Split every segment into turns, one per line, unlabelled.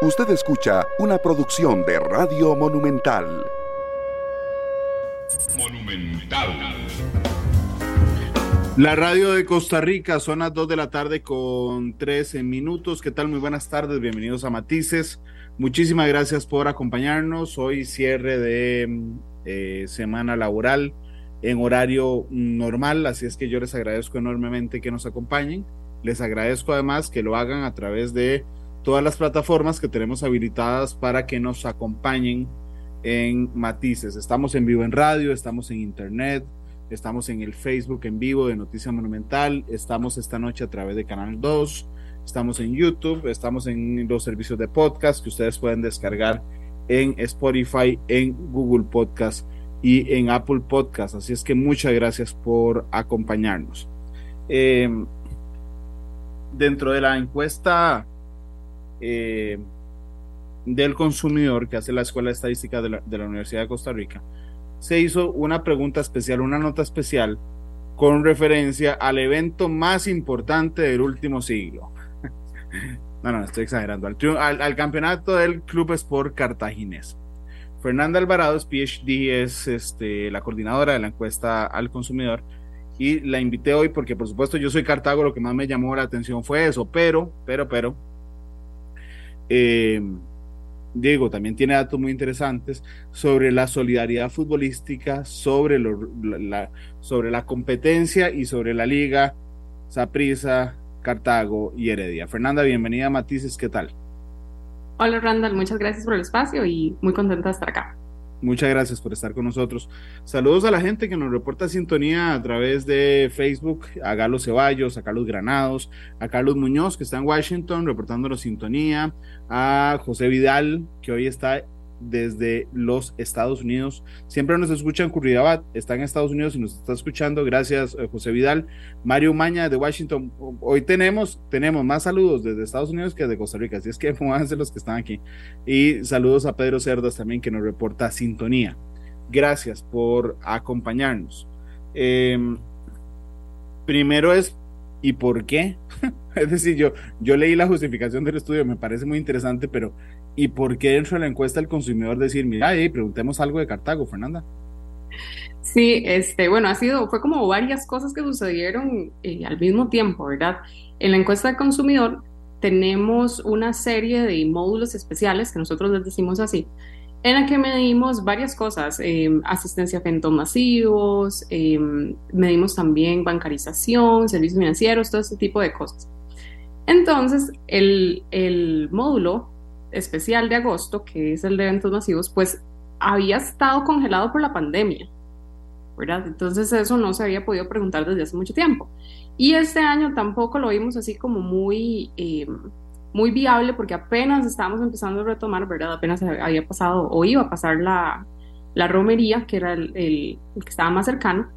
Usted escucha una producción de Radio Monumental.
Monumental.
La radio de Costa Rica, son las 2 de la tarde con 13 minutos. ¿Qué tal? Muy buenas tardes, bienvenidos a Matices. Muchísimas gracias por acompañarnos. Hoy cierre de eh, semana laboral en horario normal, así es que yo les agradezco enormemente que nos acompañen. Les agradezco además que lo hagan a través de todas las plataformas que tenemos habilitadas para que nos acompañen en Matices. Estamos en vivo en radio, estamos en internet, estamos en el Facebook en vivo de Noticia Monumental, estamos esta noche a través de Canal 2, estamos en YouTube, estamos en los servicios de podcast que ustedes pueden descargar en Spotify, en Google Podcast y en Apple Podcast. Así es que muchas gracias por acompañarnos. Eh, dentro de la encuesta eh, del consumidor que hace la Escuela de Estadística de la, Universidad de Costa Rica, se hizo una pregunta especial, una nota especial con referencia al evento más importante del último siglo. no, no, estoy exagerando. Al, al, campeonato del Club Sport Cartaginés. Fernanda Alvarado es PhD, es este, la coordinadora de la encuesta al consumidor y la invité hoy porque por supuesto yo soy Cartago, lo que más me llamó la atención fue eso, pero, pero, pero, eh, Diego también tiene datos muy interesantes sobre la solidaridad futbolística, sobre, la, sobre la competencia y sobre la liga, Saprisa, Cartago y Heredia. Fernanda, bienvenida Matices, ¿qué tal?
Hola Randall, muchas gracias por el espacio y muy contenta de estar acá.
Muchas gracias por estar con nosotros. Saludos a la gente que nos reporta sintonía a través de Facebook, a Galo Ceballos, a Carlos Granados, a Carlos Muñoz, que está en Washington reportándonos sintonía, a José Vidal, que hoy está desde los Estados Unidos. Siempre nos escucha en Curridabat, está en Estados Unidos y nos está escuchando. Gracias, eh, José Vidal. Mario Maña de Washington. Hoy tenemos, tenemos más saludos desde Estados Unidos que de Costa Rica, así es que pónganse los que están aquí. Y saludos a Pedro Cerdas también que nos reporta sintonía. Gracias por acompañarnos. Eh, primero es, ¿y por qué? es decir, yo, yo leí la justificación del estudio, me parece muy interesante, pero ¿Y por qué dentro de la encuesta el consumidor decir, mira, hey, preguntemos algo de Cartago, Fernanda?
Sí, este, bueno, ha sido, fue como varias cosas que sucedieron eh, al mismo tiempo, ¿verdad? En la encuesta del consumidor tenemos una serie de módulos especiales, que nosotros les decimos así, en la que medimos varias cosas, eh, asistencia a eventos masivos, eh, medimos también bancarización, servicios financieros, todo ese tipo de cosas. Entonces, el, el módulo especial de agosto, que es el de eventos masivos, pues había estado congelado por la pandemia, ¿verdad? Entonces eso no se había podido preguntar desde hace mucho tiempo. Y este año tampoco lo vimos así como muy, eh, muy viable porque apenas estábamos empezando a retomar, ¿verdad? Apenas había pasado o iba a pasar la, la romería, que era el, el, el, que estaba más cercano.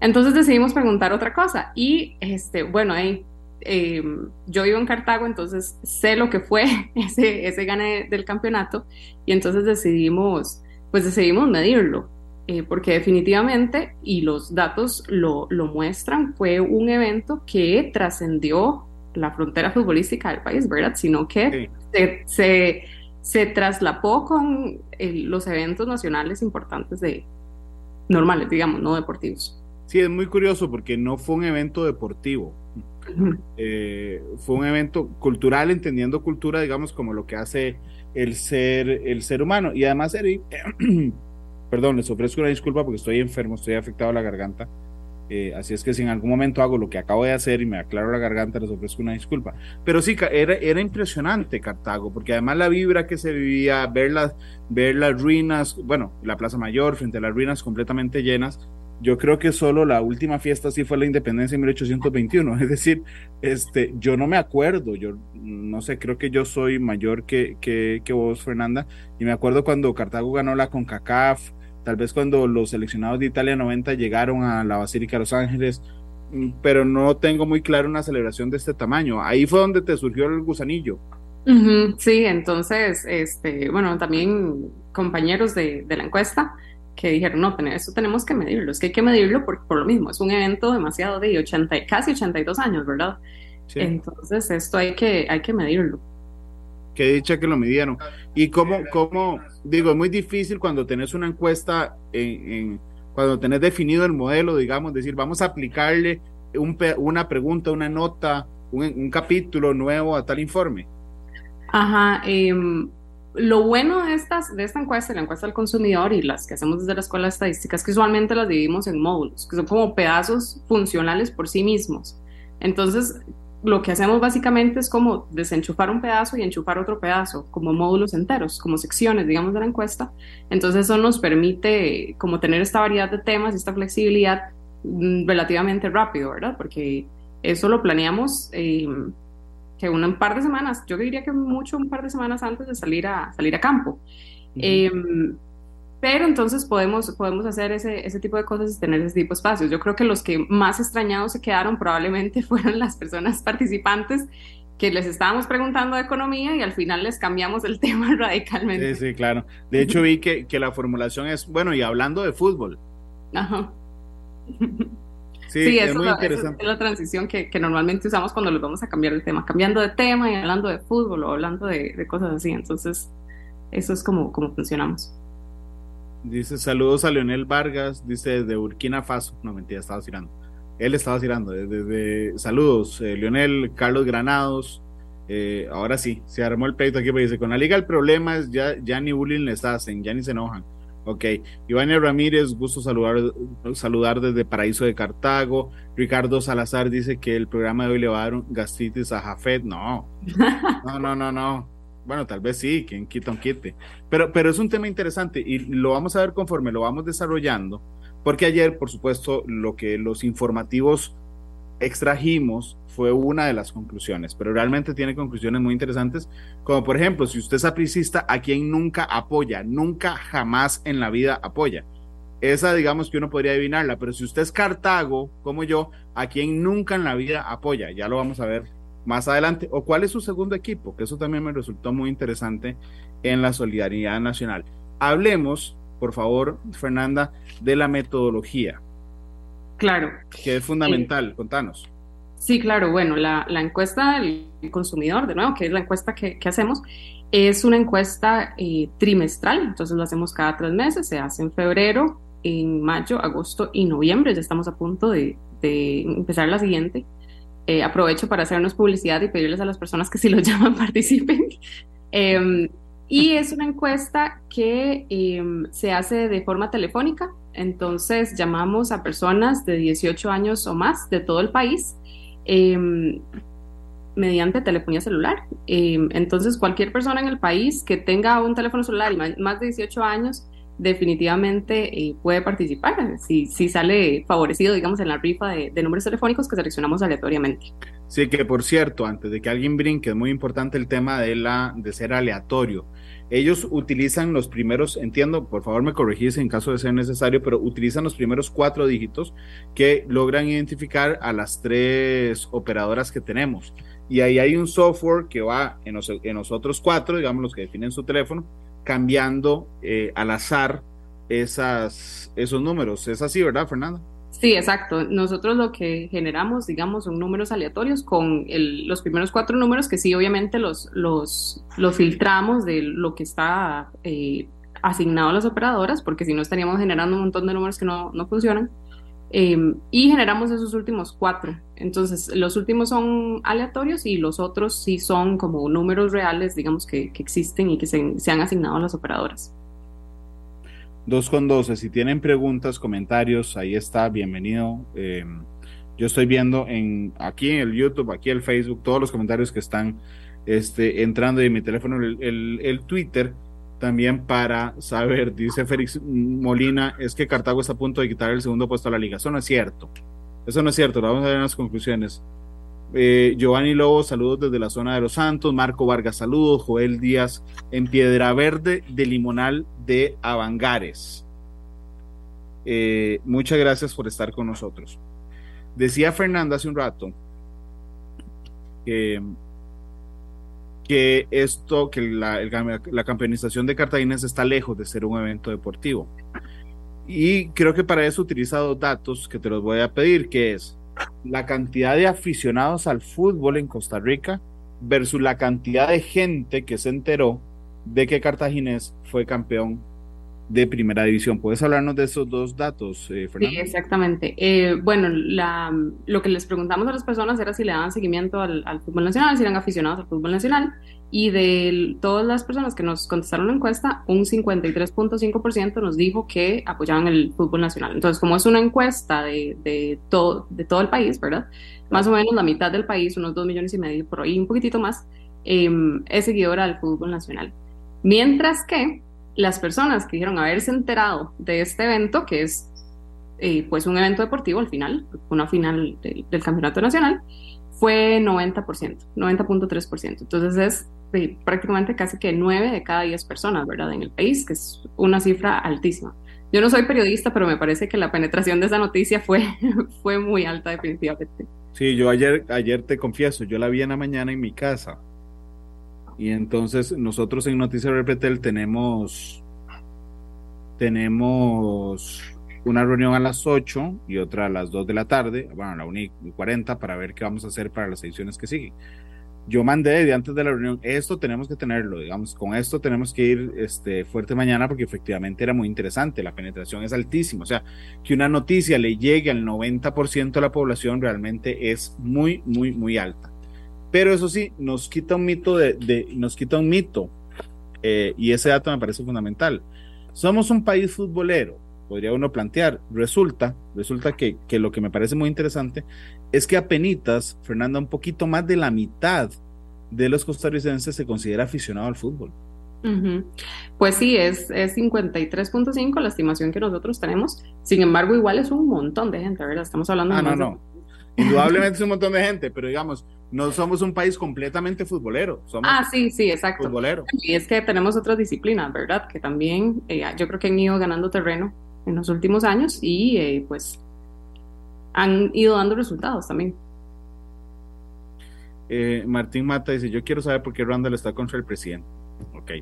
Entonces decidimos preguntar otra cosa. Y este, bueno, ahí eh, yo vivo en Cartago, entonces sé lo que fue ese, ese gane del campeonato y entonces decidimos, pues decidimos medirlo, eh, porque definitivamente, y los datos lo, lo muestran, fue un evento que trascendió la frontera futbolística del país, ¿verdad? Sino que sí. se, se, se, traslapó con el, los eventos nacionales importantes de normales, digamos, no deportivos.
Sí, es muy curioso porque no fue un evento deportivo, eh, fue un evento cultural, entendiendo cultura, digamos, como lo que hace el ser, el ser humano. Y además, Eric, perdón, les ofrezco una disculpa porque estoy enfermo, estoy afectado a la garganta. Eh, así es que si en algún momento hago lo que acabo de hacer y me aclaro la garganta, les ofrezco una disculpa. Pero sí, era, era impresionante Cartago, porque además la vibra que se vivía, ver las, ver las ruinas, bueno, la Plaza Mayor frente a las ruinas completamente llenas, yo creo que solo la última fiesta sí fue la independencia en 1821. Es decir, este, yo no me acuerdo, yo no sé, creo que yo soy mayor que, que, vos, Fernanda, y me acuerdo cuando Cartago ganó la CONCACAF, tal vez cuando los seleccionados de Italia 90 llegaron a la Basílica de Los Ángeles, mm, pero no tengo muy claro una celebración de este tamaño. Ahí fue donde te surgió el gusanillo.
Sí, entonces, este, bueno, también compañeros de la encuesta que dijeron, no, esto tenemos que medirlo, es que hay que medirlo por, por lo mismo, es un evento demasiado de 80, casi 82 años, ¿verdad? Sí. Entonces esto hay que, hay que medirlo.
que dicha que lo midieron. Y cómo, cómo, digo, es muy difícil cuando tenés una encuesta, en, cuando tenés definido el modelo, digamos, decir, vamos a aplicarle un, una pregunta, una nota, un, un, capítulo nuevo a tal informe.
Ajá, eh, lo bueno de, estas, de esta encuesta, la encuesta del consumidor y las que hacemos desde la Escuela de Estadística, es que usualmente las dividimos en módulos, que son como pedazos funcionales por sí mismos. Entonces, lo que hacemos básicamente es como desenchufar un pedazo y enchufar otro pedazo, como módulos enteros, como secciones, digamos, de la encuesta. Entonces, eso nos permite como tener esta variedad de temas y esta flexibilidad mm, relativamente rápido, ¿verdad? Porque eso lo planeamos. Eh, que un par de semanas, yo diría que mucho un par de semanas antes de salir a, salir a campo. Em, pero entonces podemos, podemos hacer ese, ese tipo de cosas y tener ese tipo de espacios. Yo creo que los que más extrañados se quedaron probablemente fueron las personas participantes que les estábamos preguntando de economía y al final les cambiamos el tema radicalmente.
Sí, sí, claro. De hecho vi que, que la formulación es, bueno, y hablando de fútbol. Ajá.
Sí, es muy interesante. es la transición que, que, normalmente usamos cuando les vamos a cambiar el tema, cambiando de tema y hablando de fútbol o hablando de, de cosas así. Entonces, eso es como, como funcionamos.
Dice saludos a Leonel Vargas, dice de Burkina Faso. No, mentira, estaba tirando. Él estaba tirando. Desde, saludos, eh, Leonel, Carlos Granados. Eh, ahora sí, se armó el pleito aquí, pero dice, con la liga el problema es ya, ya ni bullying les hacen, ya ni se enojan. Ok, Ivania Ramírez, gusto saludar, saludar desde Paraíso de Cartago. Ricardo Salazar dice que el programa de hoy le va a dar gastritis a Jafet. No, no, no, no, no. Bueno, tal vez sí, quien quita un quite. Pero, pero es un tema interesante y lo vamos a ver conforme lo vamos desarrollando, porque ayer, por supuesto, lo que los informativos extrajimos fue una de las conclusiones, pero realmente tiene conclusiones muy interesantes, como por ejemplo, si usted es apricista, ¿a quien nunca apoya? Nunca, jamás en la vida apoya. Esa, digamos que uno podría adivinarla, pero si usted es Cartago, como yo, ¿a quien nunca en la vida apoya? Ya lo vamos a ver más adelante. ¿O cuál es su segundo equipo? Que eso también me resultó muy interesante en la solidaridad nacional. Hablemos, por favor, Fernanda, de la metodología.
Claro.
Que es fundamental, contanos.
Sí, claro. Bueno, la, encuesta del consumidor, de nuevo, que es la encuesta que, hacemos, es una encuesta eh, trimestral, entonces lo hacemos cada tres meses, se hace en febrero, en mayo, agosto y noviembre, ya estamos a punto de, empezar la siguiente. Eh, aprovecho para hacernos publicidad y pedirles a las personas que si lo llaman participen. Em, y es una encuesta que em, se hace de forma telefónica, entonces llamamos a personas de 18 años o más de todo el país em, mediante telefonía celular. Em, entonces cualquier persona en el país que tenga un teléfono celular y más de 18 años definitivamente eh, puede participar si, si sale favorecido, digamos, en la rifa de, números telefónicos que seleccionamos aleatoriamente.
Sí, que por cierto, antes de que alguien brinque, es muy importante el tema de, la, de ser aleatorio. Ellos utilizan los primeros, entiendo, por favor me corregís en caso de ser necesario, pero utilizan los primeros cuatro dígitos que logran identificar a las tres operadoras que tenemos. Y ahí hay un software que va en los, otros cuatro, digamos, los que definen su teléfono, cambiando eh, al azar esos números. Es así, ¿verdad, Fernanda?
Sí, exacto. Nosotros lo que generamos, digamos, son números aleatorios con los primeros cuatro números que sí, obviamente los, los, los filtramos de lo que está eh, asignado a las operadoras, porque si no estaríamos generando un montón de números que no, no funcionan. Em, y generamos esos últimos cuatro. Entonces, los últimos son aleatorios y los otros sí son como números reales, digamos, que, que existen y que se, se han asignado a las operadoras.
2 con 12. Si tienen preguntas, comentarios, ahí está, bienvenido. Em, yo estoy viendo en aquí en el YouTube, aquí en el Facebook, todos los comentarios que están este, entrando y en mi teléfono, el, el, Twitter, también para saber, dice Félix Molina, es que Cartago está a punto de quitar el segundo puesto a la liga. Eso no es cierto. Eso no es cierto. Vamos a ver en las conclusiones. Eh, Giovanni Lobo, saludos desde la zona de Los Santos. Marco Vargas, saludos. Joel Díaz en Piedra Verde de Limonal de Avangares. Eh, muchas gracias por estar con nosotros. Decía Fernanda hace un rato que, esto, que la, la campeonización de Cartagena está lejos de ser un evento deportivo. Y creo que para eso he utilizado datos que te los voy a pedir, que es la cantidad de aficionados al fútbol en Costa Rica versus la cantidad de gente que se enteró de que Cartaginés fue campeón de primera división. ¿Puedes hablarnos de esos dos datos, eh, Fernando?
Sí, exactamente. Eh, bueno, la, lo que les preguntamos a las personas era si le daban seguimiento al, al, fútbol nacional, si eran aficionados al fútbol nacional, y de todas las personas que nos contestaron la encuesta, un 53.5% nos dijo que apoyaban el fútbol nacional. Entonces, como es una encuesta de, de, todo, de todo el país, ¿verdad? Más o menos la mitad del país, unos 2 millones y medio, por ahí un poquitito más, eh, es seguidora del fútbol nacional. Mientras que las personas que dijeron haberse enterado de este evento, que es eh, pues un evento deportivo al final, una final de, del campeonato nacional, fue 90%, 90.3%. Entonces es prácticamente casi que 9 de cada 10 personas, ¿verdad? En el país, que es una cifra altísima. Yo no soy periodista, pero me parece que la penetración de esa noticia fue, fue muy alta definitivamente.
Sí, yo ayer, ayer te confieso, yo la vi en la mañana en mi casa. Y entonces nosotros en Noticias Repetel tenemos, tenemos una reunión a las 8 y otra a las 2 de la tarde, bueno, a la 1 y 40 para ver qué vamos a hacer para las ediciones que siguen. Yo mandé de antes de la reunión, esto tenemos que tenerlo, digamos, con esto tenemos que ir este, fuerte mañana porque efectivamente era muy interesante, la penetración es altísima, o sea, que una noticia le llegue al 90% de la población realmente es muy, muy, muy alta. Pero eso sí, nos quita un mito de, de nos quita un mito, eh, y ese dato me parece fundamental. Somos un país futbolero, podría uno plantear. Resulta, resulta que, que lo que me parece muy interesante es que apenas, Fernanda, un poquito más de la mitad de los costarricenses se considera aficionado al fútbol.
Uh -huh. Pues sí, es, es 53.5 la estimación que nosotros tenemos. Sin embargo, igual es un montón de gente, ¿verdad? Estamos hablando
ah, no, no. Indudablemente es un montón de gente, pero digamos, no somos un país completamente futbolero. Somos
Ah, sí, sí, exacto.
futbolero.
Y es que tenemos otras disciplinas, ¿verdad? Que también eh, yo creo que han ido ganando terreno en los últimos años y eh, pues han ido dando resultados también.
Eh, Martín Mata dice, yo quiero saber por qué Randall está contra el presidente. Ok.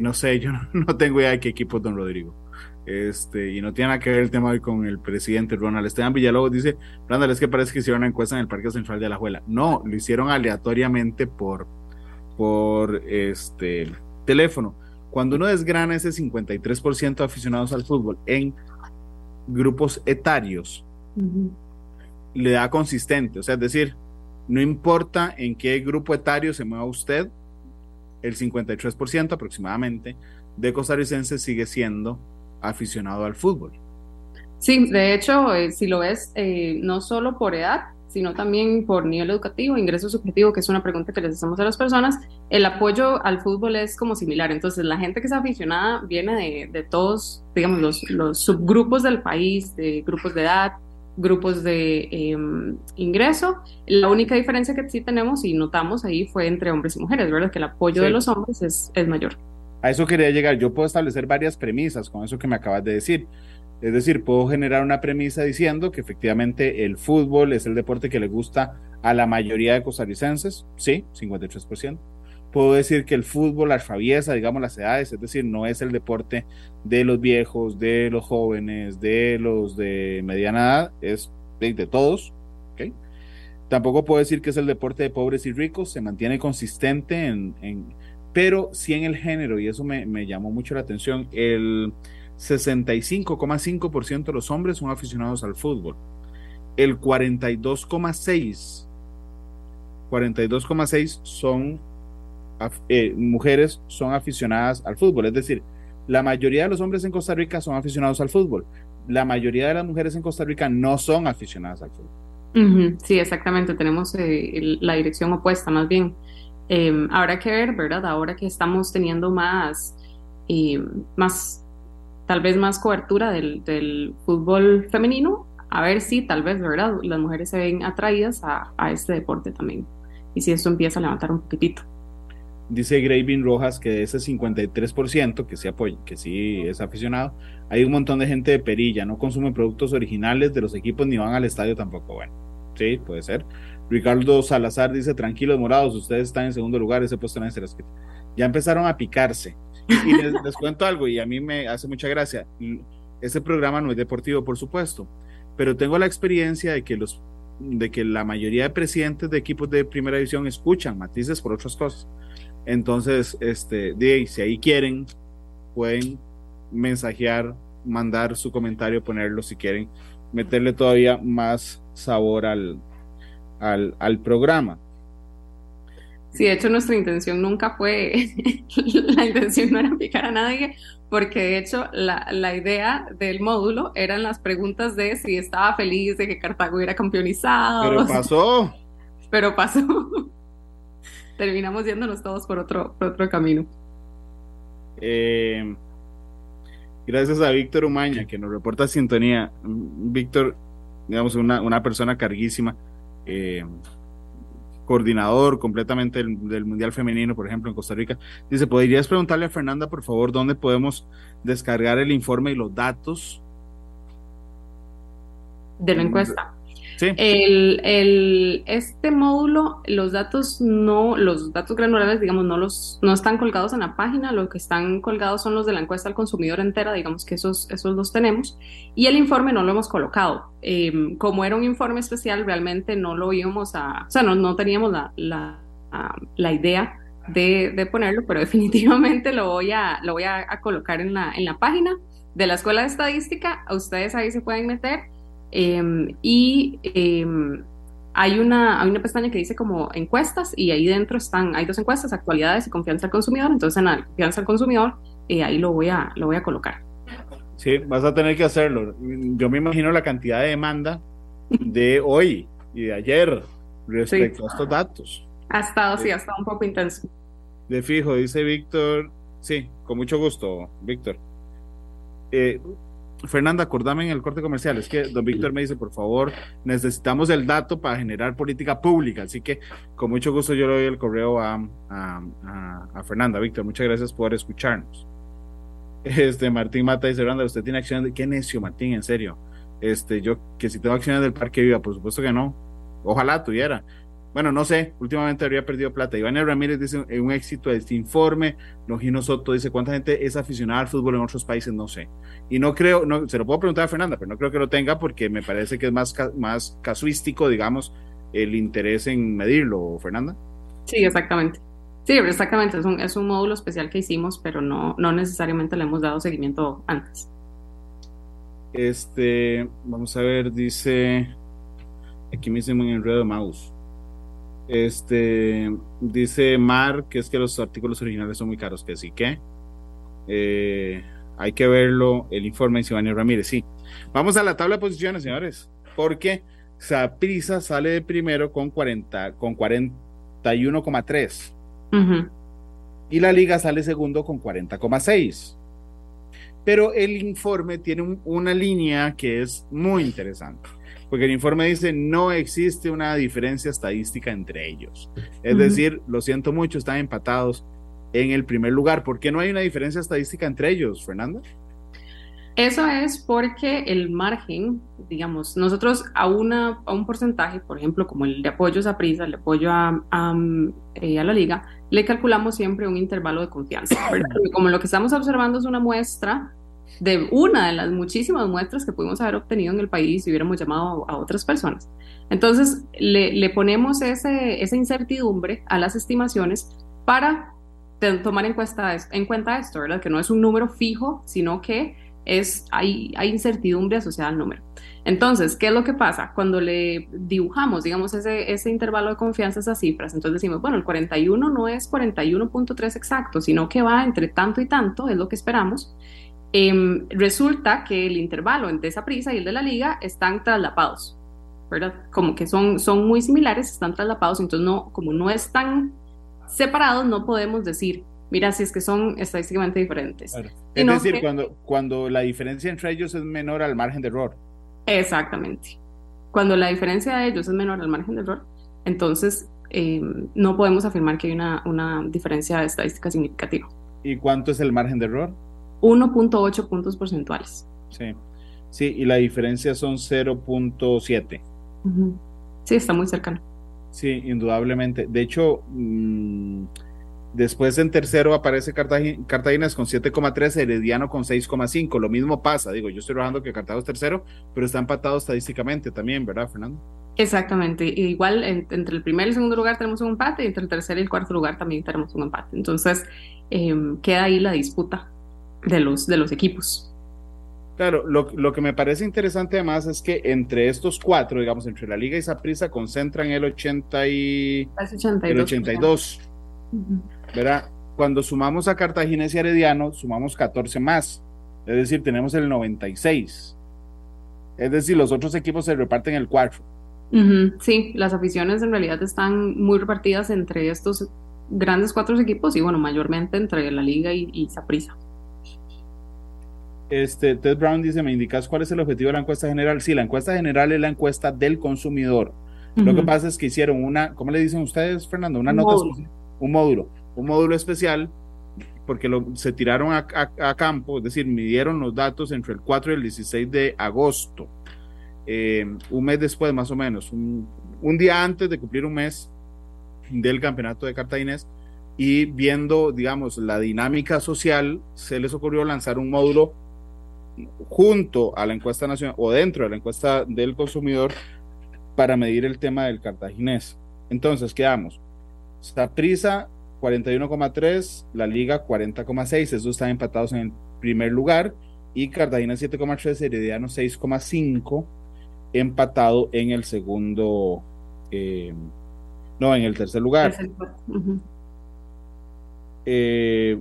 No sé, yo no, no, tengo idea de qué equipo es don Rodrigo. Este, y no tiene nada que ver el tema hoy con el presidente Ronald Esteban Villalobos. Dice, Randall, es que parece que hicieron una encuesta en el Parque Central de Alajuela. No, lo hicieron aleatoriamente por, por este teléfono. Cuando uno desgrana ese 53% de aficionados al fútbol en grupos etarios,
Uh -huh.
le da consistente. O sea, es decir, no importa en qué grupo etario se mueva usted, el 53% aproximadamente de costarricenses sigue siendo aficionado al fútbol.
Sí, de hecho, eh, si lo ves, eh, no solo por edad, sino también por nivel educativo, ingreso subjetivo, que es una pregunta que les hacemos a las personas, el apoyo al fútbol es como similar. Entonces, la gente que es aficionada viene de, de todos, digamos, los, los, subgrupos del país, de grupos de edad, grupos de eh, ingreso. La única diferencia que sí tenemos y notamos ahí fue entre hombres y mujeres, ¿verdad? Que el apoyo sí. de los hombres es, es mayor.
A eso quería llegar. Yo puedo establecer varias premisas con eso que me acabas de decir. Es decir, puedo generar una premisa diciendo que efectivamente el fútbol es el deporte que le gusta a la mayoría de costarricenses, sí, 53%. Puedo decir que el fútbol atraviesa, digamos, las edades, es decir, no es el deporte de los viejos, de los jóvenes, de los de mediana edad, es de, de todos. Tampoco puedo decir que es el deporte de pobres y ricos, se mantiene consistente en, en pero sí en el género, y eso me, me llamó mucho la atención, el 65,5% de los hombres son aficionados al fútbol. El 42,6 42,6 son eh, mujeres son aficionadas al fútbol, es decir, la mayoría de los hombres en Costa Rica son aficionados al fútbol. La mayoría de las mujeres en Costa Rica no son aficionadas al fútbol.
Sí, exactamente, tenemos eh, la dirección opuesta más bien. Eh, habrá que ver, ¿verdad? Ahora que estamos teniendo más, más tal vez más cobertura del, fútbol femenino, a ver si tal vez, ¿verdad? Las mujeres se ven atraídas a, a, este deporte también. Y si esto empieza a levantar un poquitito.
Dice Gravin Rojas que de ese 53% que sí, apoya, que sí es aficionado, hay un montón de gente de perilla, no consumen productos originales de los equipos ni van al estadio tampoco. Bueno, sí, puede ser. Ricardo Salazar dice, tranquilos morados, ustedes están en segundo lugar, ese puesto no Ya empezaron a picarse. Y les, cuento algo, y a mí me hace mucha gracia. Este programa no es deportivo, por supuesto, pero tengo la experiencia de que los, de que la mayoría de presidentes de equipos de primera división escuchan matices por otras cosas. Entonces, este, si ahí quieren, pueden mensajear, mandar su comentario, ponerlo si quieren, meterle todavía más sabor al, al, al programa.
Sí, de hecho nuestra intención nunca fue, la intención no era picar a nadie, porque de hecho la, la, idea del módulo eran las preguntas de si estaba feliz de que Cartago hubiera campeonizado.
Pero pasó.
Pero pasó. Terminamos yéndonos todos por otro, por otro camino.
Eh, gracias a Víctor Umaña, que nos reporta sintonía. Víctor, digamos, una, una persona carguísima. Eh, coordinador completamente del, Mundial Femenino, por ejemplo, en Costa Rica. Dice, ¿podrías preguntarle a Fernanda, por favor, dónde podemos descargar el informe y los datos?
De la encuesta. El, el, este módulo, los datos no, los datos granulares, digamos, no los, no están colgados en la página, lo que están colgados son los de la encuesta al consumidor entera, digamos que esos, esos los tenemos, y el informe no lo hemos colocado. Em, como era un informe especial, realmente no lo íbamos a, o sea, no, no teníamos la, la, la idea de, de, ponerlo, pero definitivamente lo voy a, lo voy a, a colocar en la, en la página de la Escuela de Estadística, ustedes ahí se pueden meter Em, y em, hay, una, hay una pestaña que dice como encuestas y ahí dentro están, hay dos encuestas, actualidades y confianza al consumidor. Entonces en la confianza al consumidor, eh, ahí lo voy, a, lo voy a colocar.
Sí, vas a tener que hacerlo. Yo me imagino la cantidad de demanda de hoy y de ayer respecto a estos datos.
Ha estado, sí, ha estado un poco intenso.
De fijo, dice Víctor. Sí, con mucho gusto, Víctor. Eh, Fernanda, acordame en el corte comercial. Es que don Víctor me dice, por favor, necesitamos el dato para generar política pública. Así que con mucho gusto yo le doy el correo a, a, Fernanda. Víctor, muchas gracias por escucharnos. Este Martín Mata dice, Fernanda, usted tiene acciones de... Qué necio, Martín, en serio. Este, yo que si tengo acciones del Parque Viva, por supuesto que no. Ojalá tuviera. Bueno, no sé, últimamente habría perdido plata. Iván Ramírez dice un éxito de este informe. Longino Soto dice cuánta gente es aficionada al fútbol en otros países, no sé. Y no creo, no, se lo puedo preguntar a Fernanda, pero no creo que lo tenga porque me parece que es más, más casuístico, digamos, el interés en medirlo, Fernanda.
Sí, exactamente. Sí, exactamente. Es un, es un módulo especial que hicimos, pero no, no necesariamente le hemos dado seguimiento antes.
Este, vamos a ver, dice, aquí me dicen un enredo de mouse. Este dice Mar que es que los artículos originales son muy caros, que sí que eh, hay que verlo, el informe de Iván Ramírez, sí. Vamos a la tabla de posiciones, señores, porque Saprisa sale de primero con 40, con 41,3. Y la liga sale segundo con 40,6. Pero el informe tiene una línea que es muy interesante porque el informe dice no existe una diferencia estadística entre ellos. Es decir, lo siento mucho, están empatados en el primer lugar. ¿Por qué no hay una diferencia estadística entre ellos, Fernanda?
Eso es porque el margen, digamos, nosotros a, una, a un porcentaje, por ejemplo, como el de apoyo a prisa, el de apoyo a, a, eh, a, la liga, le calculamos siempre un intervalo de confianza. Como lo que estamos observando es una muestra de una de las muchísimas muestras que pudimos haber obtenido en el país si hubiéramos llamado a otras personas. Entonces, le, ponemos ese, esa incertidumbre a las estimaciones para tomar en cuenta, en cuenta esto, ¿verdad? Que no es un número fijo, sino que es, hay, hay incertidumbre asociada al número. Entonces, ¿qué es lo que pasa? Cuando le dibujamos, digamos, ese, ese intervalo de confianza, esas cifras, entonces decimos, bueno, el 41 no es 41.3 exacto, sino que va entre tanto y tanto, es lo que esperamos, Em, resulta que el intervalo entre esa prisa y el de la liga están traslapados, ¿verdad? Como que son, son muy similares, están traslapados, entonces no, como no están separados, no podemos decir, mira, si es que son estadísticamente diferentes.
Es decir, cuando, cuando la diferencia entre ellos es menor al margen de error.
Exactamente. Cuando la diferencia de ellos es menor al margen de error, entonces em, no podemos afirmar que hay una, una diferencia estadística significativa.
¿Y cuánto es el margen de error?
1.8 puntos porcentuales.
Sí, sí, y la diferencia son 0.7.
Sí, está muy cercano.
Sí, indudablemente. De hecho, mm, Después en tercero aparece Cartaginés con 7,3, Herediano con 6,5. Lo mismo pasa, digo, yo estoy trabajando que Cartago es tercero, pero está empatado estadísticamente también, ¿verdad, Fernando?
Exactamente. Igual entre el primer y el segundo lugar tenemos un empate y entre el tercer y el cuarto lugar también tenemos un empate. Entonces em, queda ahí la disputa de los, de los equipos.
Claro, lo, lo, que me parece interesante además es que entre estos cuatro, digamos, entre la Liga y Saprissa concentran el 80 y 82. El 82 ¿verdad? Cuando sumamos a Cartaginés y Herediano, sumamos 14 más. Es decir, tenemos el 96. Es decir, los otros equipos se reparten el 4.
Sí, las aficiones en realidad están muy repartidas entre estos grandes cuatro equipos y bueno, mayormente entre la Liga y, y Saprissa.
Este, Ted Brown dice, ¿me indicas cuál es el objetivo de la encuesta general? Sí, la encuesta general es la encuesta del consumidor. Lo que pasa es que hicieron una, ¿cómo le dicen ustedes, Fernando? Una nota, un módulo un módulo especial porque lo, se tiraron a, campo, es decir, midieron los datos entre el 4 y el 16 de agosto, eh, un mes después más o menos, un, día antes de cumplir un mes del campeonato de Cartaginés y viendo, digamos, la dinámica social, se les ocurrió lanzar un módulo junto a la encuesta nacional o dentro de la encuesta del consumidor para medir el tema del cartaginés. Entonces, quedamos. Saprisa 41,3, la Liga 40,6, esos están empatados en el primer lugar, y Cartagena 7,3, Herediano 6,5, empatado en el segundo, eh, no, en el tercer lugar. Eh,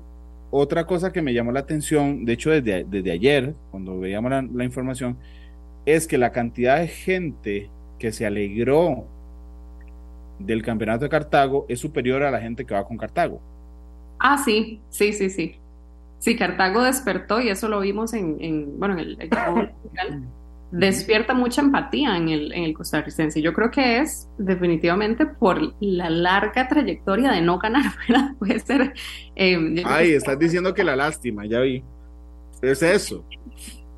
otra cosa que me llamó la atención, de hecho desde, desde ayer, cuando veíamos la, la información, es que la cantidad de gente que se alegró del campeonato de Cartago es superior a la gente que va con Cartago.
Ah, sí, sí, sí, sí. Sí, Cartago despertó y eso lo vimos en, bueno, en el, despierta mucha empatía en el, en el costarricense. Yo creo que es definitivamente por la larga trayectoria de no ganar, ¿verdad? Puede ser.
Eh, Ay, estás diciendo que la lástima, ya vi. Es eso.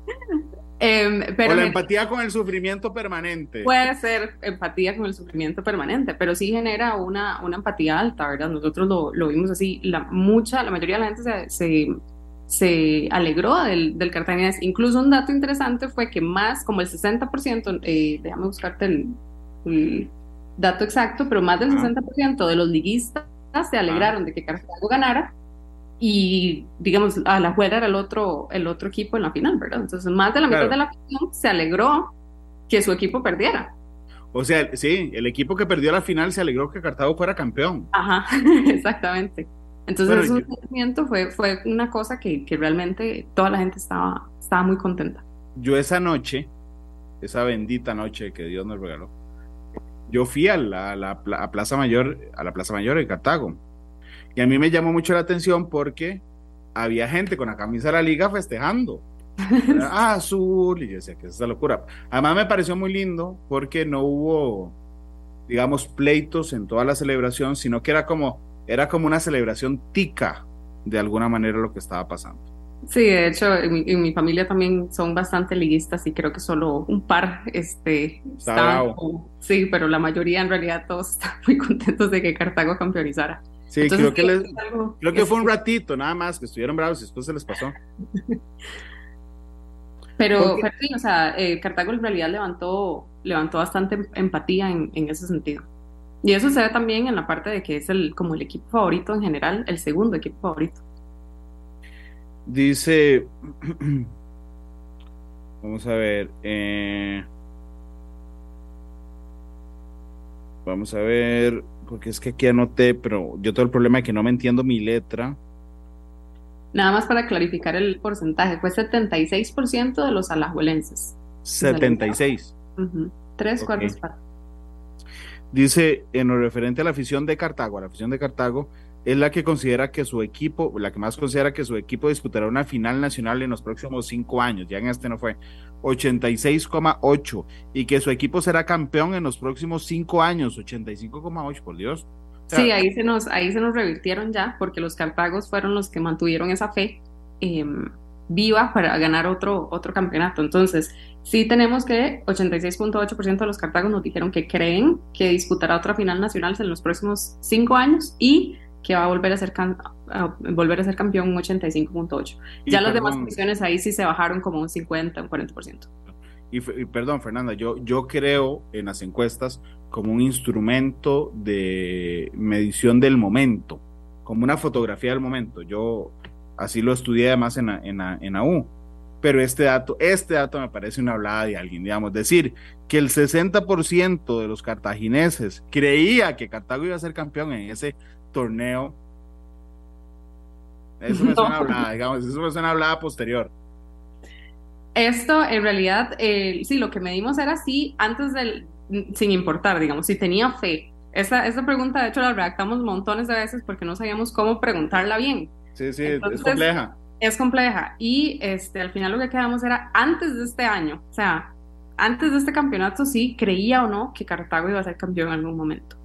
Em, pero o la empatía con el sufrimiento permanente.
Puede ser empatía con el sufrimiento permanente, pero sí genera una, una empatía alta, ¿verdad? Nosotros lo, lo vimos así. La, mucha, la mayoría de la gente se, se, alegró del, del cartaginés. Incluso un dato interesante fue que más, como el 60%, eh, déjame buscarte el, dato exacto, pero más del 60% de los liguistas se alegraron de que Cartago ganara y digamos, a la juega era el otro, el otro equipo en la final, ¿verdad? Entonces, más de la mitad de la final se alegró que su equipo perdiera.
O sea, sí, el equipo que perdió la final se alegró que Cartago fuera campeón.
Ajá, exactamente. Entonces, ese sentimiento fue, fue una cosa que, que, realmente toda la gente estaba, estaba muy contenta.
Yo esa noche, esa bendita noche que Dios nos regaló, yo fui a la, la a Plaza Mayor, a la Plaza Mayor de Cartago y a mí me llamó mucho la atención porque había gente con la camisa de la liga festejando. ah, azul, y yo decía que es esa locura. Además me pareció muy lindo porque no hubo, digamos, pleitos en toda la celebración, sino que era como, era como una celebración tica de alguna manera lo que estaba pasando.
Sí, de hecho, en mi, familia también son bastante liguistas y creo que solo un par este, estaban. Sí, pero la mayoría en realidad todos están muy contentos de que Cartago campeonizara.
Sí, creo, que, creo que fue un ratito nada más que estuvieron bravos y después se les pasó.
Pero, sí, o sea, eh, Cartago en realidad levantó, levantó bastante empatía en, en, ese sentido. Y eso se ve también en la parte de que es el, como el equipo favorito en general, el segundo equipo favorito.
Dice, vamos a ver, eh, vamos a ver, porque es que aquí anoté, pero yo tengo el problema de que no me entiendo mi letra.
Nada más para clarificar el porcentaje, fue 76% de los alajuelenses.
76.
Tres cuartos
Dice, en lo referente a la afición de Cartago, a la afición de Cartago, es la que considera que su equipo, la que más considera que su equipo disputará una final nacional en los próximos cinco años, ya en este no fue, 86,8, y que su equipo será campeón en los próximos cinco años, 85,8, por Dios.
sí, ahí se, nos, ahí se nos revirtieron ya, porque los cartagos fueron los que mantuvieron esa fe em, viva para ganar otro, otro campeonato. Entonces, sí tenemos que 86.8% de los cartagos nos dijeron que creen que disputará otra final nacional en los próximos cinco años y que va a volver a ser, volver a ser campeón un 85.8. Ya las demás posiciones ahí sí se bajaron como un 50, un 40%.
Y, y, perdón, Fernanda, yo, yo creo en las encuestas como un instrumento de medición del momento, como una fotografía del momento. Yo así lo estudié además en, en, en AU. Pero este dato, este dato me parece una hablada de alguien, digamos, decir que el 60% de los cartagineses creía que Cartago iba a ser campeón en ese torneo. Eso me suena hablada, digamos, eso me suena hablada posterior.
Esto en realidad, eh, sí, lo que medimos era sí, antes del, sin importar, digamos, si tenía fe. Esta, esta pregunta, de hecho, la redactamos montones de veces porque no sabíamos cómo preguntarla bien.
Sí, sí, es compleja.
Es compleja. Y este, al final lo que quedamos era antes de este año, o sea, antes de este campeonato, sí, creía o no que Cartago iba a ser campeón en algún momento.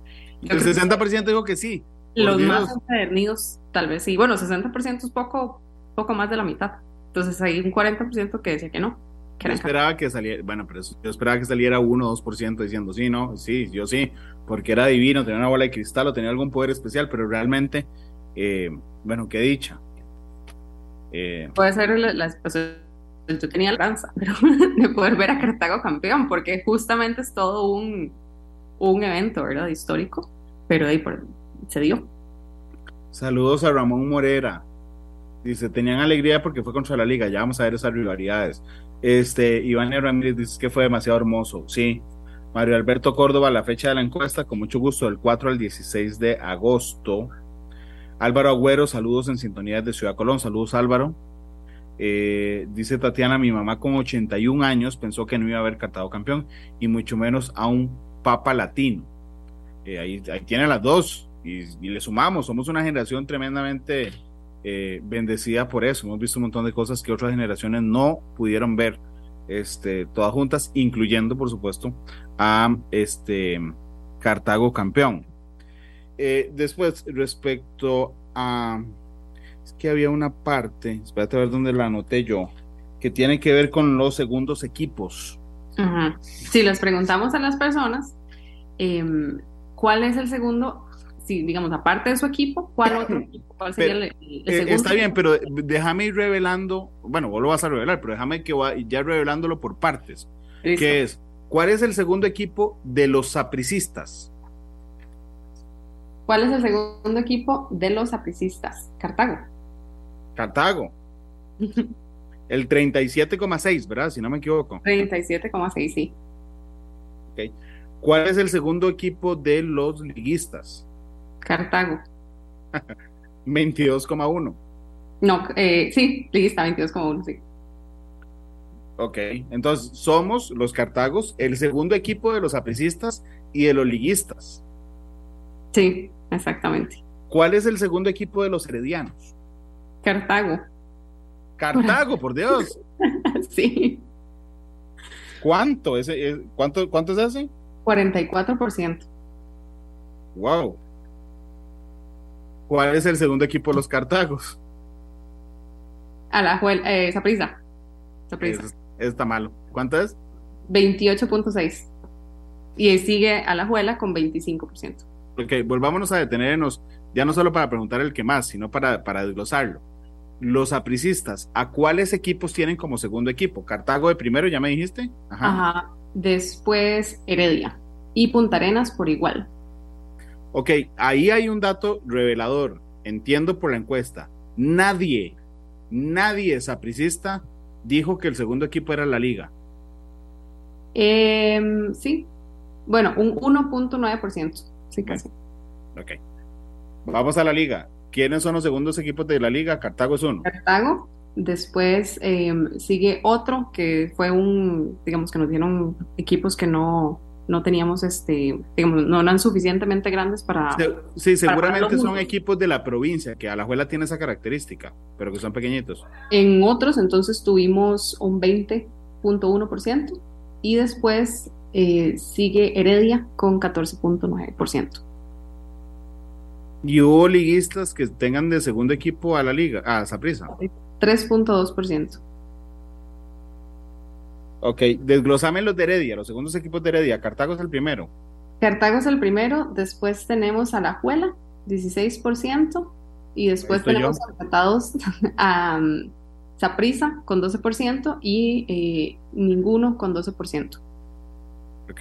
el 60% dijo que sí.
Los más empedernidos, tal vez sí. Bueno, 60% es poco, poco más de la mitad. Entonces hay un 40% que decía que no.
yo esperaba que saliera, bueno, pero yo esperaba que saliera 1 o 2% diciendo sí, no, sí, yo sí, porque era divino, tenía una bola de cristal o tenía algún poder especial, pero realmente, eh, bueno, qué dicha.
Eh, Puede ser la, la yo tenía la lanza, pero de poder ver a Cartago campeón, porque justamente es todo un, un evento, ¿verdad? Histórico, pero ahí por, se dio.
Saludos a Ramón Morera. Dice, tenían alegría porque fue contra la liga, ya vamos a ver esas rivalidades. Este, Iván Ramírez dice que fue demasiado hermoso, sí. Mario Alberto Córdoba, la fecha de la encuesta, con mucho gusto, del 4 al 16 de agosto. Álvaro Agüero, saludos en sintonía de Ciudad Colón, saludos Álvaro. Eh, dice Tatiana, mi mamá con 81 años pensó que no iba a haber catado campeón y mucho menos a un papa latino. Eh, ahí, tiene las dos y, y, le sumamos, somos una generación tremendamente eh, bendecida por eso. Hemos visto un montón de cosas que otras generaciones no pudieron ver, este, todas juntas, incluyendo, por supuesto, a este Cartago campeón. Eh, después, respecto a. Es que había una parte, espérate a ver dónde la anoté yo, que tiene que ver con los segundos equipos.
Si les preguntamos a las personas, em, ¿cuál es el segundo? Si, digamos, aparte de su equipo, ¿cuál otro equipo? ¿Cuál sería el,
eh, segundo? Está bien, pero déjame ir revelando, bueno, vos lo vas a revelar, pero déjame que va ya revelándolo por partes. Que es, ¿cuál es el segundo equipo de los sapricistas?
¿Cuál es el segundo equipo de los apricistas? Cartago.
Cartago. el 37,6, ¿verdad? Si no me equivoco.
37,6, sí.
Okay. ¿Cuál es el segundo equipo de los liguistas?
Cartago.
22,1.
No, eh, sí, liguista 22,1, sí.
Ok, entonces somos los Cartagos el segundo equipo de los apricistas y de los liguistas.
Sí, Exactamente.
¿Cuál es el segundo equipo de los heredianos?
Cartago.
Cartago, por Dios.
sí.
¿Cuánto? ¿Ese, cuánto, ¿Cuánto es ese?
44%.
Wow. ¿Cuál es el segundo equipo de los Cartagos?
A la eh, Saprisa.
está malo. ¿Cuánto es?
28.6. Y sigue a la Juela con 25%.
Ok, volvámonos a detenernos, ya no solo para preguntar el que más, sino para, para desglosarlo. Los apricistas, ¿a cuáles equipos tienen como segundo equipo? ¿Cartago de primero, ya me dijiste?
Ajá. Después Heredia y Punta Arenas por igual.
Ok, ahí hay un dato revelador. Entiendo por la encuesta. Nadie, nadie sapricista dijo que el segundo equipo era la liga.
Em, sí, bueno, un 1.9%. Casi.
Ok. Vamos a la liga. ¿Quiénes son los segundos equipos de la liga? Cartago es uno.
Cartago. Después em, sigue otro que fue un, digamos que nos dieron equipos que no, no teníamos, este, digamos, no eran suficientemente grandes para...
Sí, seguramente son equipos de la provincia, que a la Juela tiene esa característica, pero que son pequeñitos.
En otros entonces tuvimos un 20.1% y después eh, sigue Heredia con 14.9%.
¿Y hubo liguistas que tengan de segundo equipo a la liga, a Saprisa?
3.2%.
Ok, desglosame los de Heredia, los segundos equipos de Heredia. Cartago es el primero.
Cartago es el primero, después tenemos a La Juela, 16%. Y después tenemos empatados a Saprisa um, con 12% y eh, ninguno con 12%.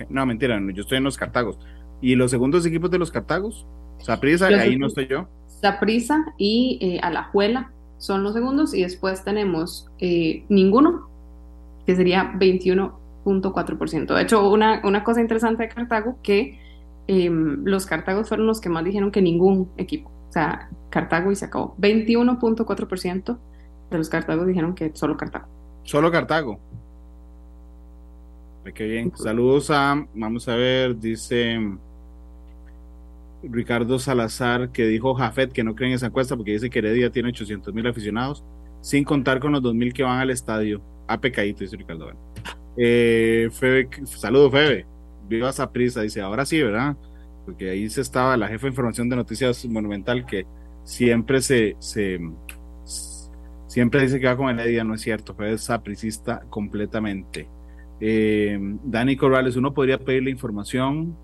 No, mentira, yo estoy en los Cartagos. ¿Y los segundos equipos de los Cartagos? Saprisa, ahí no estoy yo.
Saprisa y eh, Alajuela son los segundos y después tenemos eh, ninguno, que sería 21.4%. De hecho, una, una cosa interesante de Cartago que em, los Cartagos fueron los que más dijeron que ningún equipo, o sea, Cartago y se acabó. 21.4% de los Cartagos dijeron que solo Cartago.
Solo Cartago. Qué bien. Saludos a, vamos a ver, dice Ricardo Salazar, que dijo Jafet que no cree en esa encuesta porque dice que Heredia tiene 800 mil aficionados, sin contar con los 2 mil que van al estadio. A pecadito, dice Ricardo. Eh, Febe, saludo, Febe. Viva esa prisa, dice, ahora sí, ¿verdad? Porque ahí se estaba la jefa de información de noticias monumental que siempre se, se siempre dice que va con Heredia, no es cierto, fue sapricista completamente. Eh, Dani Corrales, uno podría pedirle información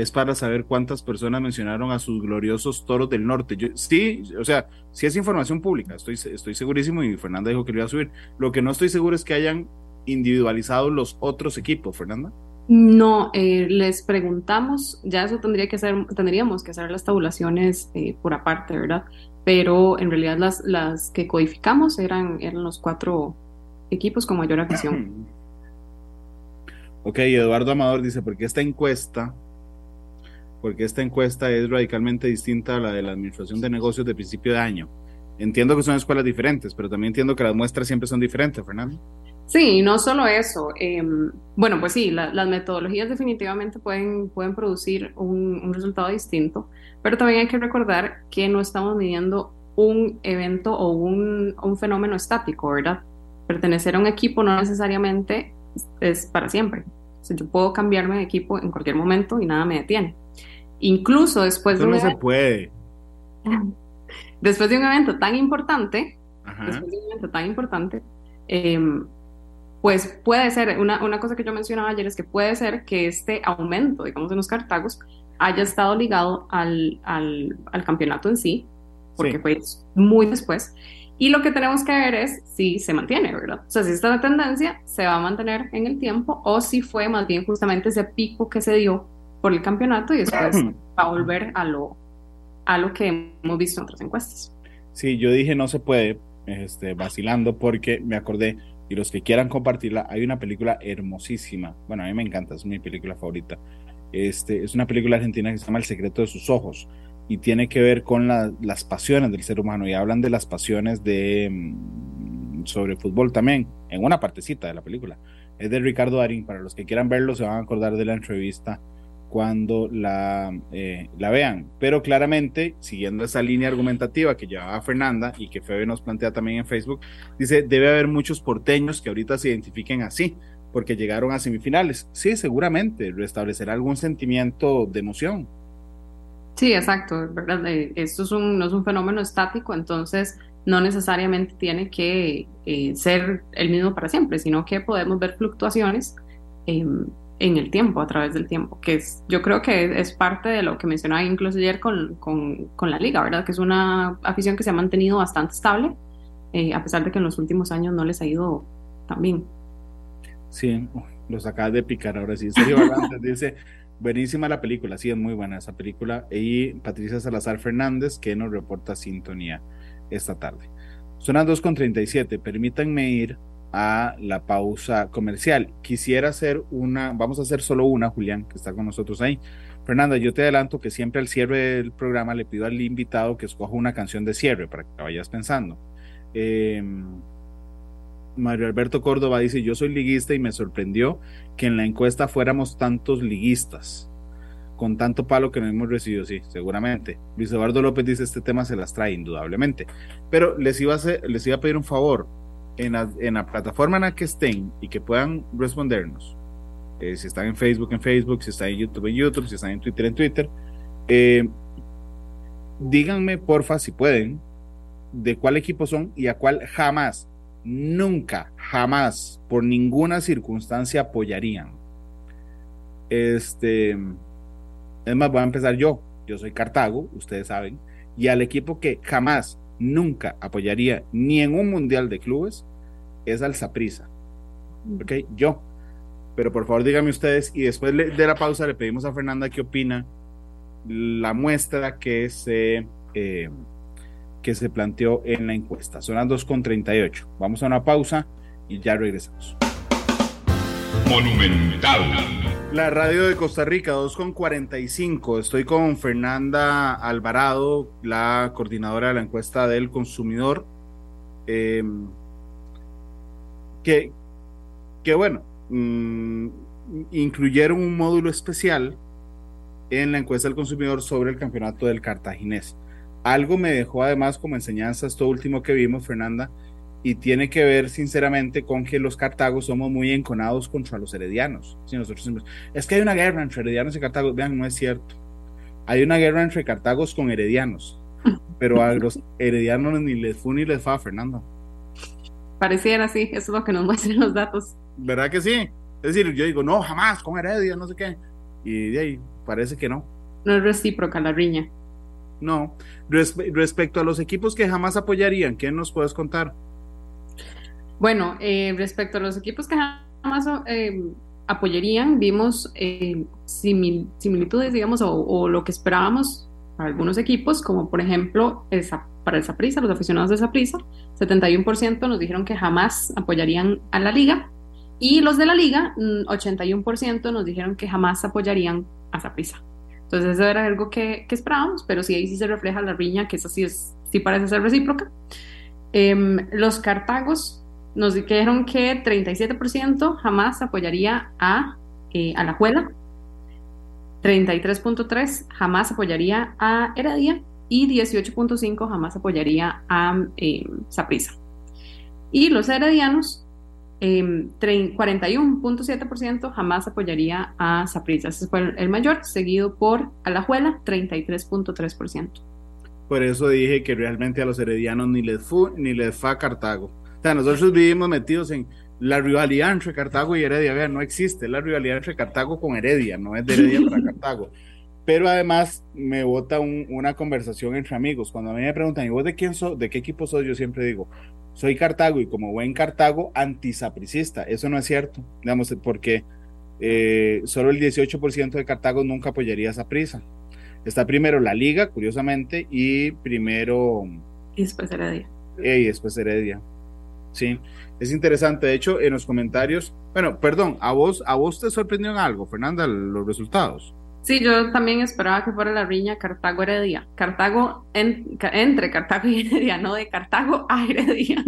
es para saber cuántas personas mencionaron a sus gloriosos toros del norte. Yo, sí, o sea, sí es información pública, estoy, estoy segurísimo y Fernanda dijo que lo iba a subir. Lo que no estoy seguro es que hayan individualizado los otros equipos, Fernanda.
No, eh, les preguntamos, ya eso tendría que hacer, tendríamos que hacer las tabulaciones eh, por aparte, ¿verdad? Pero en realidad las, las que codificamos eran, eran los cuatro equipos con mayor afición.
ok, Eduardo Amador dice, porque esta encuesta porque esta encuesta es radicalmente distinta a la de la Administración de Negocios de principio de año. Entiendo que son escuelas diferentes, pero también entiendo que las muestras siempre son diferentes, Fernando.
Sí, no solo eso. Em, bueno, pues sí, las metodologías definitivamente pueden, pueden producir un, resultado distinto, pero también hay que recordar que no estamos midiendo un evento o un, un fenómeno estático, ¿verdad? Pertenecer a un equipo no necesariamente es para siempre. O sea, yo puedo cambiarme de equipo en cualquier momento y nada me detiene. Incluso después
de
un
no se puede.
Después de un evento tan importante, después de un evento tan importante, em, pues puede ser, una, una, cosa que yo mencionaba ayer es que puede ser que este aumento, digamos, en los cartagos haya estado ligado al, al, al campeonato en sí, porque fue muy después. Y lo que tenemos que ver es si se mantiene, ¿verdad? O sea, si esta tendencia se va a mantener en el tiempo o si fue más bien justamente ese pico que se dio por el campeonato y después va a volver a lo, a lo que hemos visto en otras encuestas.
Sí, yo dije no se puede, este, vacilando, porque me acordé, y los que quieran compartirla, hay una película hermosísima, bueno, a mí me encanta, es mi película favorita. Este, es una película argentina que se llama El secreto de sus ojos y tiene que ver con las pasiones del ser humano y hablan de las pasiones de mm, sobre fútbol también, en una partecita de la película. Es de Ricardo Darín, para los que quieran verlo se van a acordar de la entrevista cuando la, eh, la vean. Pero claramente, siguiendo esa línea argumentativa que llevaba Fernanda y que Febe nos plantea también en Facebook, dice, debe haber muchos porteños que ahorita se identifiquen así, porque llegaron a semifinales. Sí, seguramente, restablecerá algún sentimiento de emoción.
Sí, exacto, ¿verdad? Eh, esto es un, no es un fenómeno estático, entonces no necesariamente tiene que eh, ser el mismo para siempre, sino que podemos ver fluctuaciones. Em, en el tiempo, a través del tiempo, que es, yo creo que es parte de lo que mencionaba incluso ayer con, con, la liga, ¿verdad? Que es una afición que se ha mantenido bastante estable, eh, a pesar de que en los últimos años no les ha ido tan bien.
Sí, los acabas de picar ahora sí. Sergio dice, buenísima la película, sí, es muy buena esa película. Y Patricia Salazar Fernández, que nos reporta sintonía esta tarde. Son las 2.37, permítanme ir a la pausa comercial. Quisiera hacer una, vamos a hacer solo una, Julián, que está con nosotros ahí. Fernanda, yo te adelanto que siempre al cierre del programa le pido al invitado que escoja una canción de cierre para que vayas pensando. Em, Mario Alberto Córdoba dice, yo soy liguista y me sorprendió que en la encuesta fuéramos tantos liguistas, con tanto palo que no hemos recibido, sí, seguramente. Luis Eduardo López dice, este tema se las trae indudablemente. Pero les iba a, les iba a pedir un favor, en la, plataforma en la que estén y que puedan respondernos, eh, si están en Facebook, en Facebook, si están en YouTube, en YouTube, si están en Twitter, en Twitter, eh, díganme porfa si pueden de cuál equipo son y a cuál jamás, nunca, jamás, por ninguna circunstancia apoyarían. Este, es más, voy a empezar yo. yo soy Cartago, ustedes saben, y al equipo que jamás, nunca apoyaría ni en un mundial de clubes es al Saprisa. ¿Ok? Yo. Pero por favor díganme ustedes y después de la pausa le pedimos a Fernanda qué opina la muestra que se, eh, que se planteó en la encuesta. Son las 2.38. Vamos a una pausa y ya regresamos.
Monumental.
La radio de Costa Rica, 2.45. Estoy con Fernanda Alvarado, la coordinadora de la encuesta del consumidor. Eh, que, que bueno, mm, incluyeron un módulo especial en la encuesta del consumidor sobre el campeonato del cartaginés. Algo me dejó además como enseñanza esto último que vimos, Fernanda, y tiene que ver sinceramente con que los cartagos somos muy enconados contra los heredianos. Si nosotros es que hay una guerra entre heredianos y cartagos, vean, no es cierto. Hay una guerra entre cartagos con heredianos, pero a los heredianos ni les fue ni les fa, Fernanda.
Pareciera así, eso es lo que nos muestran los datos.
¿Verdad que sí? Es decir, yo digo, no, jamás con Heredia, no sé qué. Y de ahí parece que no.
No es recíproca la riña.
No. respecto a los equipos que jamás apoyarían, ¿qué nos puedes contar?
Bueno, eh, respecto a los equipos que jamás eh, apoyarían, vimos eh, similitudes, digamos, o, lo que esperábamos para algunos equipos, como por ejemplo para el Saprissa, los aficionados de Saprissa, 71% nos dijeron que jamás apoyarían a la liga, y los de la liga, 81% mm, nos dijeron que jamás apoyarían a Saprissa. Entonces eso era algo que, esperábamos, pero sí ahí sí se refleja la riña, que eso sí, es, sí parece ser recíproca. Em, los cartagos nos dijeron que 37% jamás apoyaría a, eh, a la Juela, 33.3% jamás apoyaría a Heredia y 18.5% jamás apoyaría a eh, Saprisa. Y los heredianos, 41.7% em, jamás apoyaría a Saprisa. Ese fue el mayor, seguido por Alajuela, 33.3%.
Por eso dije que realmente a los heredianos ni les fue ni les fa Cartago. O sea, nosotros vivimos metidos en la rivalidad entre Cartago y Heredia. Vean, no existe la rivalidad entre Cartago con Heredia, no es de Heredia para Cartago. Pero además me bota una conversación entre amigos. Cuando a mí me preguntan, ¿y vos de quién sos? ¿De qué equipo sos? Yo siempre digo, soy Cartago y como buen Cartago, antisapricista. Eso no es cierto, digamos, porque eh, solo el 18% de Cartago nunca apoyaría esa prisa. Está primero la Liga, curiosamente, y primero.
Y después Heredia.
y después Heredia. Sí, es interesante. De hecho, en los comentarios, bueno, perdón, ¿a vos, a vos te sorprendió algo, Fernanda, los resultados?
Sí, yo también esperaba que fuera la riña Cartago-Heredia. Cartago entre Cartago y Heredia, no de Cartago a Heredia.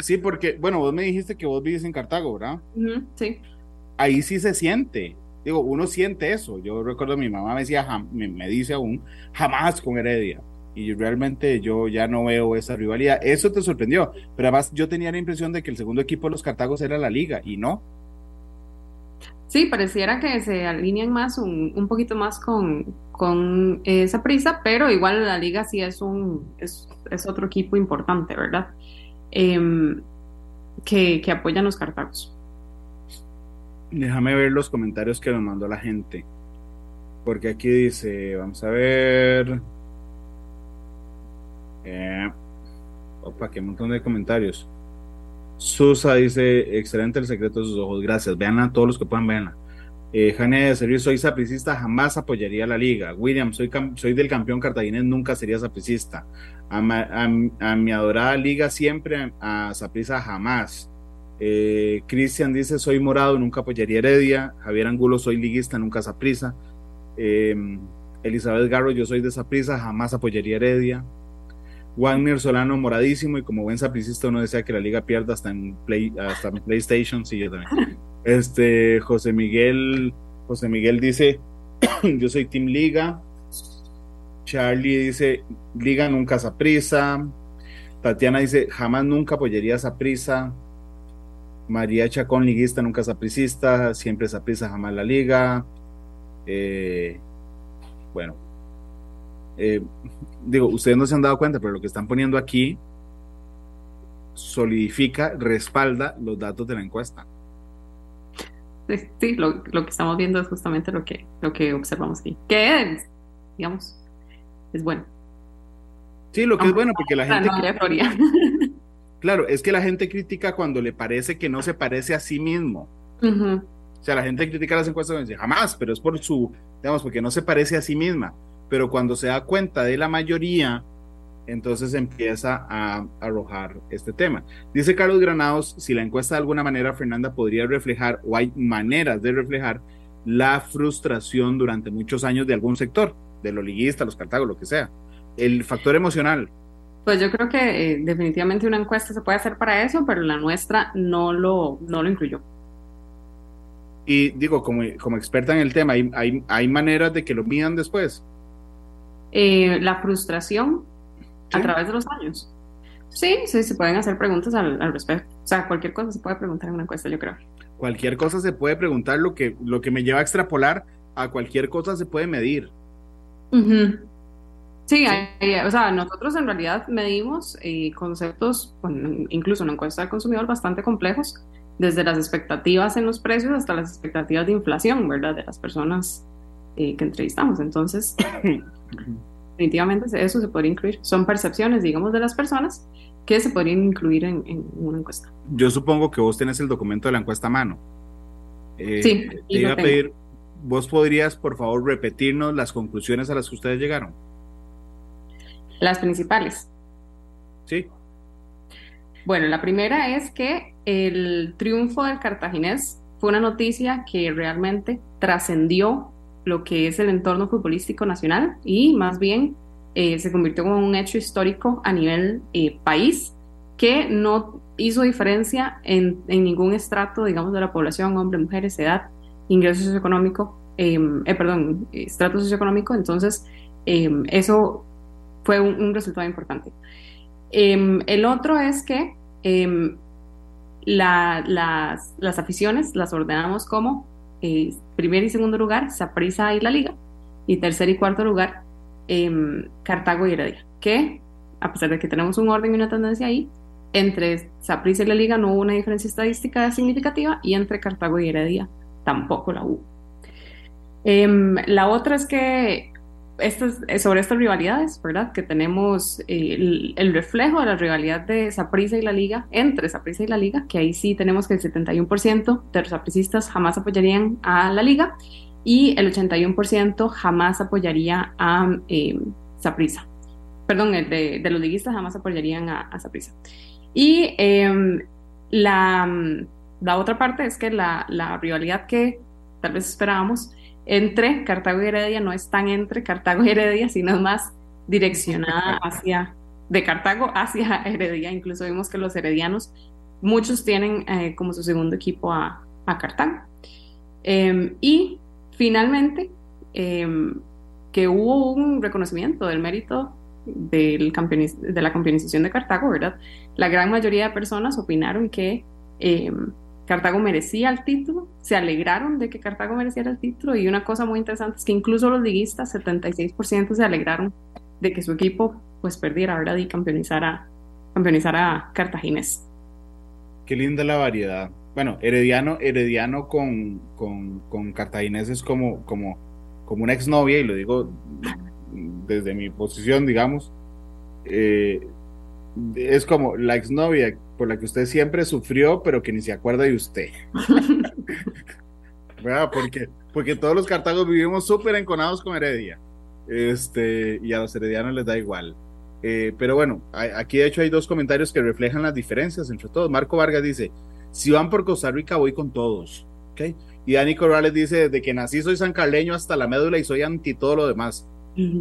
Sí, porque, bueno, vos me dijiste que vos vives en Cartago, ¿verdad?
sí.
Ahí sí se siente. Digo, uno siente eso. Yo recuerdo mi mamá me decía, me dice aún, jamás con Heredia y realmente yo ya no veo esa rivalidad. Eso te sorprendió, pero además yo tenía la impresión de que el segundo equipo de los Cartagos era la liga y no.
Sí, pareciera que se alinean más, un, un poquito más con, con, esa prisa, pero igual la liga sí es un es, es otro equipo importante, ¿verdad? Em, que, que apoyan los Cartagos.
Déjame ver los comentarios que nos mandó la gente. Porque aquí dice, vamos a ver. Eh, opa, qué montón de comentarios. Susa dice, excelente el secreto de sus ojos, gracias. Veanla todos los que puedan verla. Eh, Jane de Servir, soy sapricista, jamás apoyaría la liga. William, soy, soy del campeón cartaginés, nunca sería sapricista. A, mi adorada liga siempre, a Saprisa jamás. Eh, Cristian dice, soy morado, nunca apoyaría Heredia. Javier Angulo, soy liguista, nunca Saprisa. Eh, Elizabeth Garro, yo soy de Saprisa, jamás apoyaría Heredia. Wagner Solano moradísimo y como buen sapricista uno desea que la liga pierda hasta en, Play, hasta PlayStation, sí, yo también. Este, José Miguel, José Miguel dice, yo soy Team Liga. Charlie dice, Liga nunca prisa Tatiana dice, jamás nunca apoyaría esa prisa. María Chacón, liguista, nunca sapricista, siempre prisa jamás la liga. Eh, bueno, eh, digo, ustedes no se han dado cuenta, pero lo que están poniendo aquí solidifica, respalda los datos de la encuesta.
sí, lo, lo, que estamos viendo es justamente lo que, lo que observamos aquí. Que es, digamos, es bueno.
Sí, lo que es bueno, porque la gente. claro, es que la gente critica cuando le parece que no se parece a sí mismo. O sea, la gente critica las encuestas y dice, jamás, pero es por su, digamos, porque no se parece a sí misma. Pero cuando se da cuenta de la mayoría, entonces empieza a arrojar este tema. Dice Carlos Granados, si la encuesta de alguna manera, Fernanda, podría reflejar, o hay maneras de reflejar, la frustración durante muchos años de algún sector, de los liguistas, los cartagos, lo que sea. El factor emocional.
Pues yo creo que eh, definitivamente una encuesta se puede hacer para eso, pero la nuestra no lo, no lo incluyó.
Y digo, como, como experta en el tema, ¿hay, hay, hay maneras de que lo midan después?
Eh, la frustración a través de los años. Sí, sí, se pueden hacer preguntas al, respecto. O sea, cualquier cosa se puede preguntar en una encuesta, yo creo.
Cualquier cosa se puede preguntar, lo que, lo que me lleva a extrapolar a cualquier cosa se puede medir.
Sí, o sea, nosotros en realidad medimos eh, conceptos, incluso en encuesta del consumidor, bastante complejos, desde las expectativas en los precios hasta las expectativas de inflación, ¿verdad? De las personas eh, que entrevistamos. Entonces, definitivamente eso se podría incluir. Son percepciones, digamos, de las personas que se podrían incluir en, una encuesta.
Yo supongo que vos tenés el documento de la encuesta a mano.
Eh, sí.
Te iba a pedir, vos podrías, por favor, repetirnos las conclusiones a las que ustedes llegaron.
Las principales.
Sí.
Bueno, la primera es que el triunfo del cartaginés fue una noticia que realmente trascendió lo que es el entorno futbolístico nacional y más bien eh, se convirtió en un hecho histórico a nivel eh, país que no hizo diferencia en, ningún estrato, digamos, de la población, hombres, mujeres, edad, ingreso socioeconómico, em, eh, perdón, estrato socioeconómico. Entonces, em, eso fue un, resultado importante. Em, el otro es que las, las aficiones las ordenamos como eh, primer y segundo lugar, Saprissa y la Liga, y tercer y cuarto lugar, eh, Cartago y Heredia, que a pesar de que tenemos un orden y una tendencia ahí, entre Saprissa y la Liga no hubo una diferencia estadística significativa y entre Cartago y Heredia tampoco la hubo. Em, la otra es que estas, sobre estas rivalidades, ¿verdad? Que tenemos eh, el, reflejo de la rivalidad de Saprissa y la Liga, entre Saprissa y la Liga, que ahí sí tenemos que el 71% de los sapricistas jamás apoyarían a la Liga y el 81% jamás apoyaría a eh, Saprissa. Perdón, de, los liguistas jamás apoyarían a, Saprissa. Y em, la, la, otra parte es que la, la rivalidad que tal vez esperábamos entre Cartago y Heredia no es tan entre Cartago y Heredia, sino más direccionada hacia, de Cartago hacia Heredia. Incluso vimos que los heredianos, muchos tienen eh, como su segundo equipo a, Cartago. Em, y finalmente, em, que hubo un reconocimiento del mérito del de la campeonización de Cartago, ¿verdad? La gran mayoría de personas opinaron que em, Cartago merecía el título, se alegraron de que Cartago mereciera el título y una cosa muy interesante es que incluso los liguistas, 76% se alegraron de que su equipo pues perdiera, ¿verdad? Y campeonizara, campeonizara Cartaginés.
Qué linda la variedad. Bueno, Herediano, Herediano con, con, Cartaginés es como, como, como una exnovia, y lo digo desde mi posición, digamos, eh, es como la exnovia por la que usted siempre sufrió, pero que ni se acuerda de usted. ¿Verdad? Porque, porque todos los cartagos vivimos súper enconados con Heredia. Este, y a los heredianos les da igual. Eh, pero bueno, aquí de hecho hay dos comentarios que reflejan las diferencias entre todos. Marco Vargas dice, si van por Costa Rica voy con todos. ¿Okay? Y Dani Corrales dice, de que nací soy sancarleño hasta la médula y soy anti todo lo demás.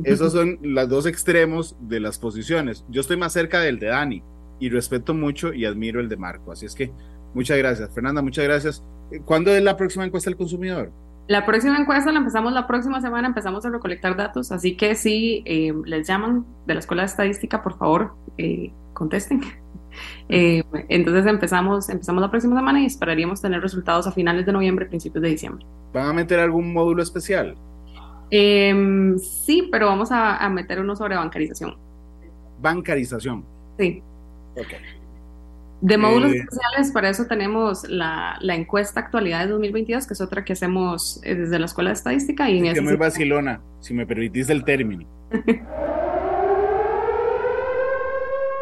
Esos son los dos extremos de las posiciones. Yo estoy más cerca del de Dani y respeto mucho y admiro el de Marco. Así es que muchas gracias. Fernanda, muchas gracias. ¿Cuándo es la próxima encuesta del consumidor?
La próxima encuesta la empezamos la próxima semana, empezamos a recolectar datos, así que si eh, les llaman de la Escuela de Estadística, por favor, eh, contesten. Eh, entonces empezamos, empezamos la próxima semana y esperaríamos tener resultados a finales de noviembre, principios de diciembre.
¿Van a meter algún módulo especial?
Em, sí, pero vamos a, meter uno sobre bancarización.
Bancarización.
Sí. De módulos
Eh,
especiales, para eso tenemos la, la encuesta actualidades 2022, que es otra que hacemos eh, desde la Escuela de Estadística. Y en
que muy vacilona, si me permitís el término.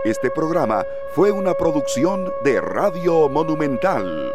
Este programa fue una producción de Radio Monumental.